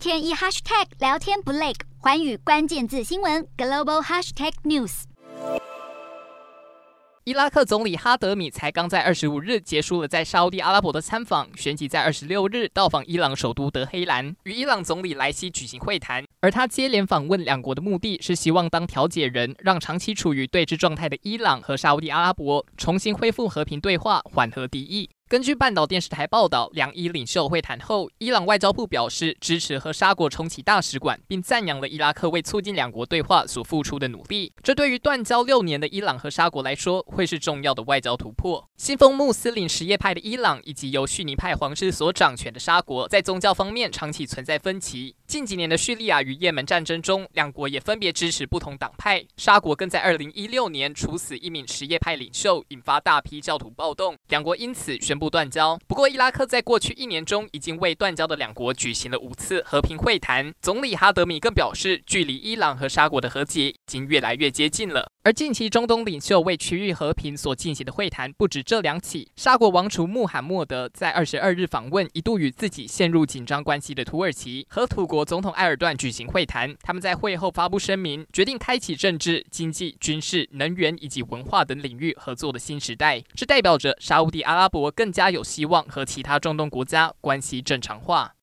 天一 hashtag 聊天不累，环宇关键字新闻 global hashtag news。伊拉克总理哈德米才刚在二十五日结束了在沙乌地阿拉伯的参访，旋即在二十六日到访伊朗首都德黑兰，与伊朗总理莱西举行会谈。而他接连访问两国的目的是希望当调解人，让长期处于对峙状态的伊朗和沙乌地阿拉伯重新恢复和平对话，缓和敌意。根据半岛电视台报道，两伊领袖会谈后，伊朗外交部表示支持和沙国重启大使馆，并赞扬了伊拉克为促进两国对话所付出的努力。这对于断交六年的伊朗和沙国来说，会是重要的外交突破。信奉穆斯林什叶派的伊朗以及由逊尼派皇室所掌权的沙国，在宗教方面长期存在分歧。近几年的叙利亚与也门战争中，两国也分别支持不同党派。沙国更在二零一六年处死一名什叶派领袖，引发大批教徒暴动。两国因此宣不断交。不过，伊拉克在过去一年中已经为断交的两国举行了五次和平会谈。总理哈德米更表示，距离伊朗和沙国的和解已经越来越接近了。而近期中东领袖为区域和平所进行的会谈不止这两起。沙国王储穆罕默德在二十二日访问一度与自己陷入紧张关系的土耳其，和土国总统埃尔段举行会谈。他们在会后发布声明，决定开启政治、经济、军事、能源以及文化等领域合作的新时代。这代表着沙乌地阿拉伯更加有希望和其他中东国家关系正常化。